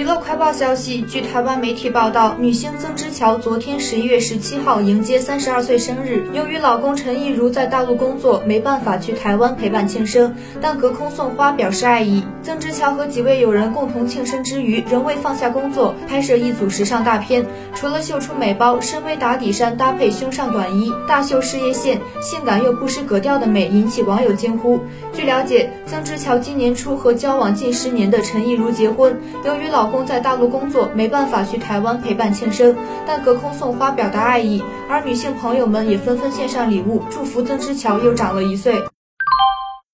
娱乐快报消息，据台湾媒体报道，女星曾之乔昨天十一月十七号迎接三十二岁生日。由于老公陈亦如在大陆工作，没办法去台湾陪伴庆生，但隔空送花表示爱意。曾之乔和几位友人共同庆生之余，仍未放下工作，拍摄一组时尚大片。除了秀出美包，深 V 打底衫搭配胸上短衣，大秀事业线，性感又不失格调的美，引起网友惊呼。据了解，曾之乔今年初和交往近十年的陈亦如结婚，由于老公在大陆工作，没办法去台湾陪伴庆生，但隔空送花表达爱意，而女性朋友们也纷纷献上礼物，祝福曾之乔又长了一岁。